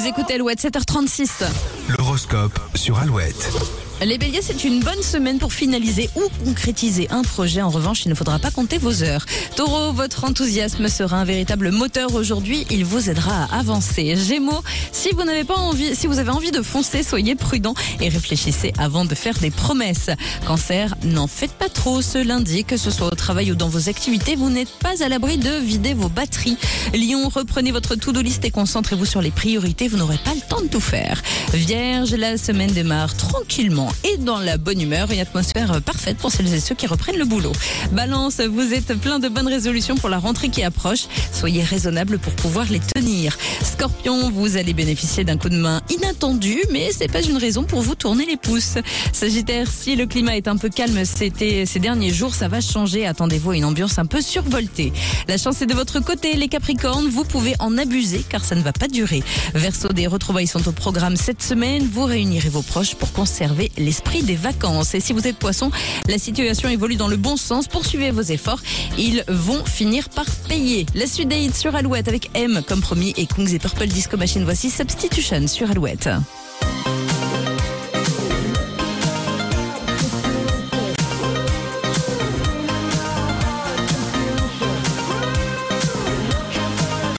Vous écoutez Alouette 7h36. L'horoscope sur Alouette. Les béliers, c'est une bonne semaine pour finaliser ou concrétiser un projet. En revanche, il ne faudra pas compter vos heures. Taureau, votre enthousiasme sera un véritable moteur aujourd'hui. Il vous aidera à avancer. Gémeaux, si vous n'avez pas envie, si vous avez envie de foncer, soyez prudent et réfléchissez avant de faire des promesses. Cancer, n'en faites pas trop ce lundi, que ce soit au travail ou dans vos activités. Vous n'êtes pas à l'abri de vider vos batteries. Lion, reprenez votre to-do list et concentrez-vous sur les priorités. Vous n'aurez pas le temps de tout faire. Vierge, la semaine démarre tranquillement et dans la bonne humeur, une atmosphère parfaite pour celles et ceux qui reprennent le boulot. Balance, vous êtes plein de bonnes résolutions pour la rentrée qui approche. Soyez raisonnable pour pouvoir les tenir. Scorpion, vous allez bénéficier d'un coup de main inattendu, mais c'est pas une raison pour vous tourner les pouces. Sagittaire, si le climat est un peu calme ces derniers jours, ça va changer. Attendez-vous à une ambiance un peu survoltée. La chance est de votre côté, les Capricornes, vous pouvez en abuser car ça ne va pas durer. Verseau, des retrouvailles sont au programme cette semaine. Vous réunirez vos proches pour conserver l'esprit des vacances. Et si vous êtes poisson, la situation évolue dans le bon sens. Poursuivez vos efforts. Ils vont finir par payer. La suite des sur Alouette avec M comme promis et Kungs et Purple Disco Machine. Voici Substitution sur Alouette.